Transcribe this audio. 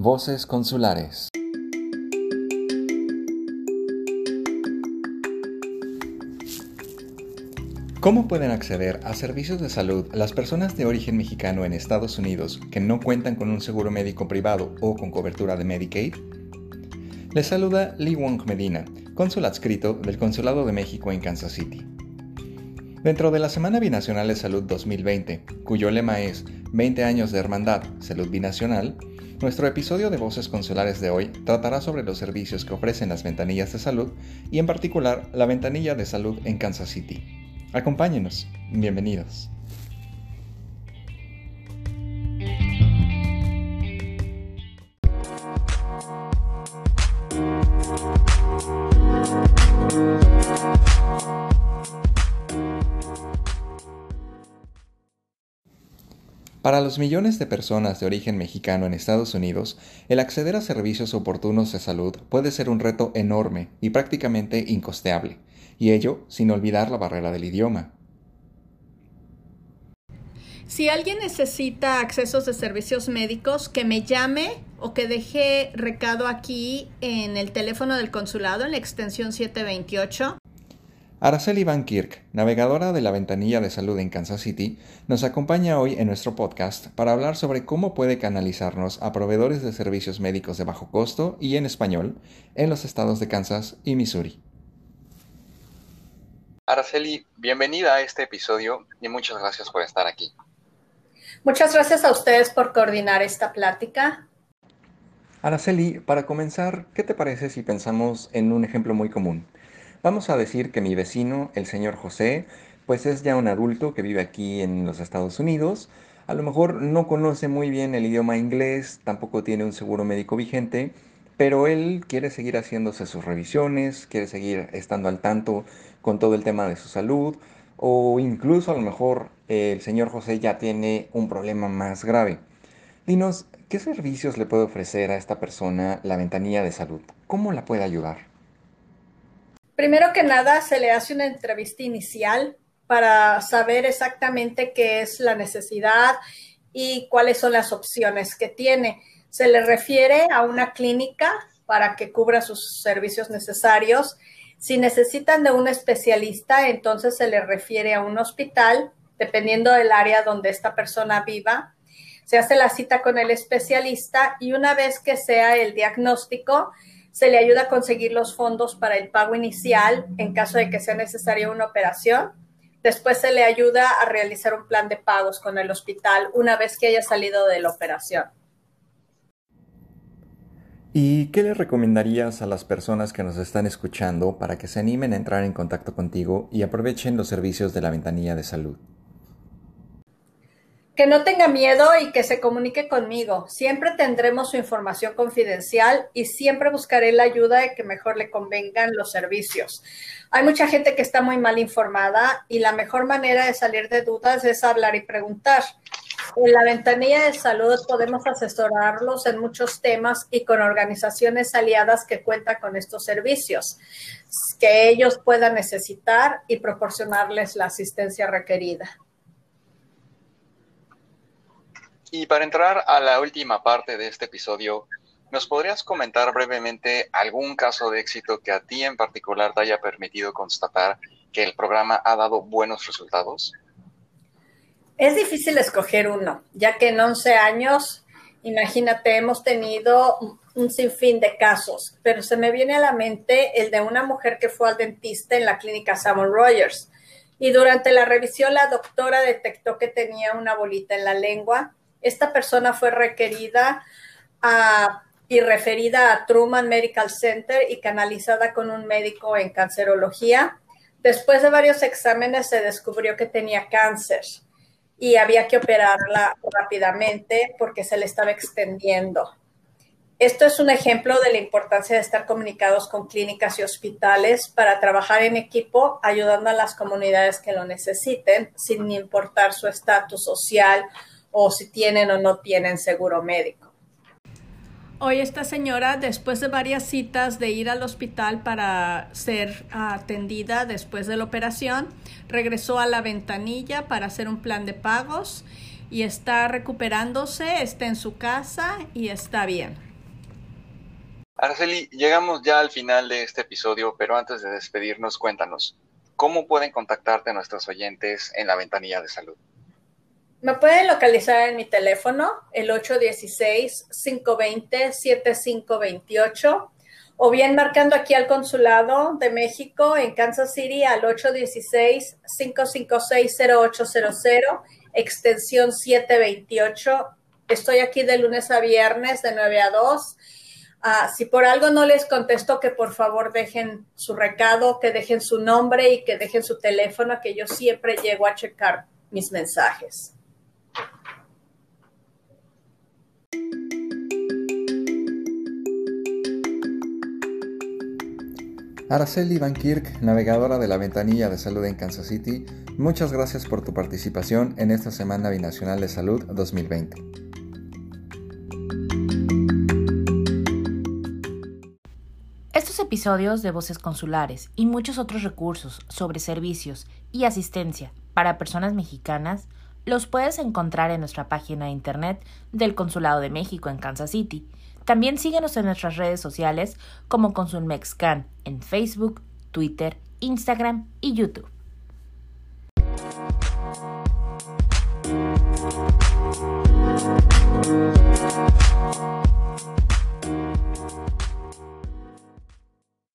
Voces Consulares. ¿Cómo pueden acceder a servicios de salud las personas de origen mexicano en Estados Unidos que no cuentan con un seguro médico privado o con cobertura de Medicaid? Les saluda Lee Wong Medina, cónsul adscrito del Consulado de México en Kansas City. Dentro de la Semana Binacional de Salud 2020, cuyo lema es 20 años de hermandad, salud binacional, nuestro episodio de Voces Consulares de hoy tratará sobre los servicios que ofrecen las ventanillas de salud y en particular la ventanilla de salud en Kansas City. Acompáñenos, bienvenidos. Para los millones de personas de origen mexicano en Estados Unidos, el acceder a servicios oportunos de salud puede ser un reto enorme y prácticamente incosteable, y ello sin olvidar la barrera del idioma. Si alguien necesita accesos de servicios médicos, que me llame o que deje recado aquí en el teléfono del consulado en la extensión 728 Araceli Van Kirk, navegadora de la ventanilla de salud en Kansas City, nos acompaña hoy en nuestro podcast para hablar sobre cómo puede canalizarnos a proveedores de servicios médicos de bajo costo y en español en los estados de Kansas y Missouri. Araceli, bienvenida a este episodio y muchas gracias por estar aquí. Muchas gracias a ustedes por coordinar esta plática. Araceli, para comenzar, ¿qué te parece si pensamos en un ejemplo muy común? Vamos a decir que mi vecino, el señor José, pues es ya un adulto que vive aquí en los Estados Unidos. A lo mejor no conoce muy bien el idioma inglés, tampoco tiene un seguro médico vigente, pero él quiere seguir haciéndose sus revisiones, quiere seguir estando al tanto con todo el tema de su salud, o incluso a lo mejor el señor José ya tiene un problema más grave. Dinos, ¿qué servicios le puede ofrecer a esta persona la ventanilla de salud? ¿Cómo la puede ayudar? Primero que nada, se le hace una entrevista inicial para saber exactamente qué es la necesidad y cuáles son las opciones que tiene. Se le refiere a una clínica para que cubra sus servicios necesarios. Si necesitan de un especialista, entonces se le refiere a un hospital, dependiendo del área donde esta persona viva. Se hace la cita con el especialista y una vez que sea el diagnóstico, se le ayuda a conseguir los fondos para el pago inicial en caso de que sea necesaria una operación. Después se le ayuda a realizar un plan de pagos con el hospital una vez que haya salido de la operación. ¿Y qué le recomendarías a las personas que nos están escuchando para que se animen a entrar en contacto contigo y aprovechen los servicios de la ventanilla de salud? Que no tenga miedo y que se comunique conmigo. Siempre tendremos su información confidencial y siempre buscaré la ayuda de que mejor le convengan los servicios. Hay mucha gente que está muy mal informada y la mejor manera de salir de dudas es hablar y preguntar. En la ventanilla de salud podemos asesorarlos en muchos temas y con organizaciones aliadas que cuentan con estos servicios que ellos puedan necesitar y proporcionarles la asistencia requerida. Y para entrar a la última parte de este episodio, ¿nos podrías comentar brevemente algún caso de éxito que a ti en particular te haya permitido constatar que el programa ha dado buenos resultados? Es difícil escoger uno, ya que en 11 años, imagínate, hemos tenido un sinfín de casos, pero se me viene a la mente el de una mujer que fue al dentista en la clínica Salmon Rogers. Y durante la revisión la doctora detectó que tenía una bolita en la lengua esta persona fue requerida y referida a Truman Medical Center y canalizada con un médico en cancerología. Después de varios exámenes se descubrió que tenía cáncer y había que operarla rápidamente porque se le estaba extendiendo. Esto es un ejemplo de la importancia de estar comunicados con clínicas y hospitales para trabajar en equipo, ayudando a las comunidades que lo necesiten, sin importar su estatus social o si tienen o no tienen seguro médico. Hoy esta señora, después de varias citas de ir al hospital para ser atendida después de la operación, regresó a la ventanilla para hacer un plan de pagos y está recuperándose, está en su casa y está bien. Araceli, llegamos ya al final de este episodio, pero antes de despedirnos, cuéntanos, ¿cómo pueden contactarte nuestros oyentes en la ventanilla de salud? Me pueden localizar en mi teléfono, el 816-520-7528, o bien marcando aquí al Consulado de México en Kansas City al 816-556-0800, extensión 728. Estoy aquí de lunes a viernes de 9 a 2. Ah, si por algo no les contesto, que por favor dejen su recado, que dejen su nombre y que dejen su teléfono, que yo siempre llego a checar mis mensajes. Araceli Van Kirk, navegadora de la ventanilla de salud en Kansas City, muchas gracias por tu participación en esta Semana Binacional de Salud 2020. Estos episodios de Voces Consulares y muchos otros recursos sobre servicios y asistencia para personas mexicanas los puedes encontrar en nuestra página de internet del Consulado de México en Kansas City también síguenos en nuestras redes sociales como Consulmexcan en Facebook, Twitter, Instagram y YouTube.